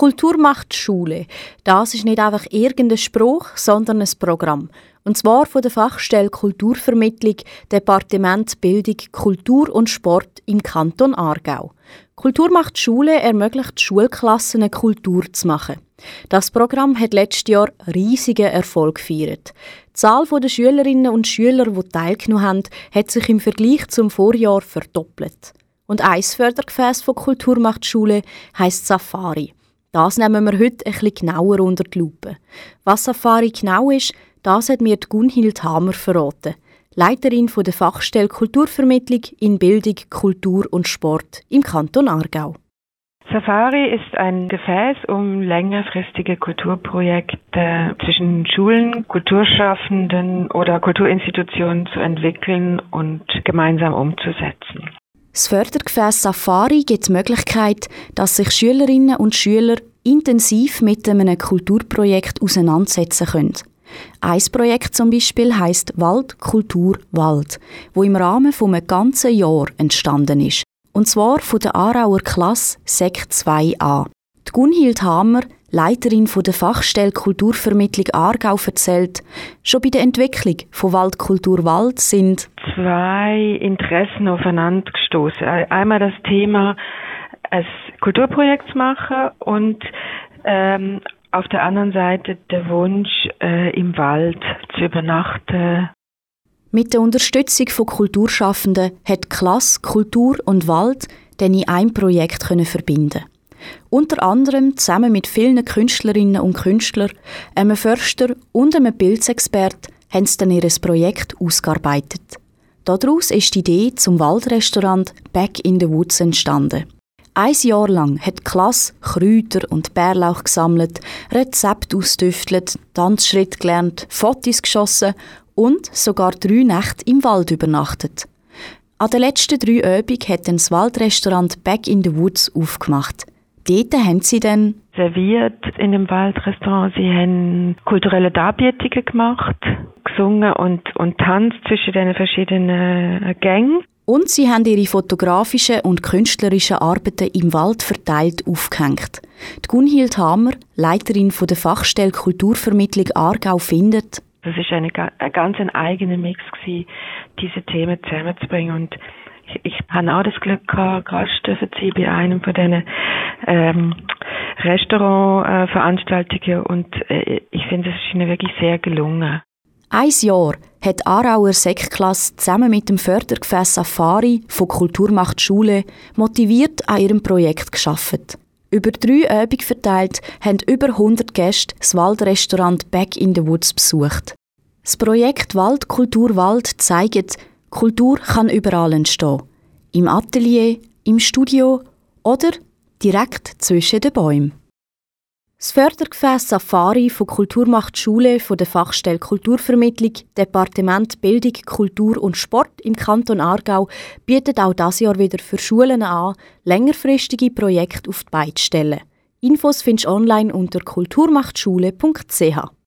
Kultur macht Schule. Das ist nicht einfach irgendein Spruch, sondern ein Programm. Und zwar von der Fachstelle Kulturvermittlung, Departement Bildung, Kultur und Sport im Kanton Aargau. Kultur macht Schule ermöglicht Schulklassen eine Kultur zu machen. Das Programm hat letztes Jahr riesigen Erfolg gefeiert. Die Zahl der Schülerinnen und Schüler, die teilgenommen haben, hat sich im Vergleich zum Vorjahr verdoppelt. Und ein Fördergefäß von Kultur macht Schule heisst Safari. Das nehmen wir heute bisschen genauer unter die Lupe. Was Safari genau ist, das hat mir Gunhild Hamer verraten. Leiterin der Fachstelle Kulturvermittlung in Bildung, Kultur und Sport im Kanton Aargau. Safari ist ein Gefäß, um längerfristige Kulturprojekte zwischen Schulen, Kulturschaffenden oder Kulturinstitutionen zu entwickeln und gemeinsam umzusetzen. Das Fördergefäß Safari gibt die Möglichkeit, dass sich Schülerinnen und Schüler intensiv mit einem Kulturprojekt auseinandersetzen können. Ein Projekt zum Beispiel heißt Wald, Kultur, Wald, wo im Rahmen von einem ganzen Jahr entstanden ist. Und zwar von der Aarauer Klasse Sek 2a. Die Gunhild Hammer, Leiterin der Fachstelle Kulturvermittlung Aargau, erzählt, schon bei der Entwicklung von Waldkultur Wald sind zwei Interessen aufeinander gestoßen. Einmal das Thema, ein Kulturprojekt zu machen und ähm, auf der anderen Seite der Wunsch, äh, im Wald zu übernachten. Mit der Unterstützung von Kulturschaffenden hat Klasse, Kultur und Wald dann in einem Projekt können verbinden. Unter anderem zusammen mit vielen Künstlerinnen und Künstlern, einem Förster und einem Bildexpert haben sie dann ihr Projekt ausgearbeitet. Daraus ist die Idee zum Waldrestaurant Back in the Woods entstanden. Ein Jahr lang hat Klasse Kräuter und Bärlauch gesammelt, Rezepte ausdüftelt, Tanzschritt gelernt, Fotos geschossen und sogar drei Nächte im Wald übernachtet. An den letzten drei Übungen hat dann das Waldrestaurant Back in the Woods aufgemacht. Dort haben sie dann serviert in dem Waldrestaurant. Sie haben kulturelle Darbietungen gemacht, gesungen und, und tanzt zwischen den verschiedenen Gängen. Und sie haben ihre fotografischen und künstlerischen Arbeiten im Wald verteilt aufgehängt. Die Gunhild Hammer, Leiterin der Fachstelle Kulturvermittlung Aargau, findet, das ist eine, ein ganz ein eigener Mix gewesen, diese Themen zusammenzubringen und ich, ich habe auch das Glück gehabt, Gast zu bei einem von diesen ähm, Restaurantveranstaltungen und äh, ich finde, es ist ihnen wirklich sehr gelungen. Ein Jahr hat Aarauer Sekklasse zusammen mit dem Fördergefäß Safari von Kulturmacht Schule motiviert an ihrem Projekt geschafft. Über drei Übungen verteilt haben über 100 Gäste das Waldrestaurant Back in the Woods besucht. Das Projekt Waldkultur Wald zeigt, Kultur kann überall entstehen. Im Atelier, im Studio oder direkt zwischen den Bäumen. Das Fördergefäß Safari von Kulturmacht Schule von der Fachstelle Kulturvermittlung, Departement Bildung, Kultur und Sport im Kanton Aargau bietet auch das Jahr wieder für Schulen an, längerfristige Projekte auf die Beine zu stellen. Infos findest du online unter kulturmachtschule.ch.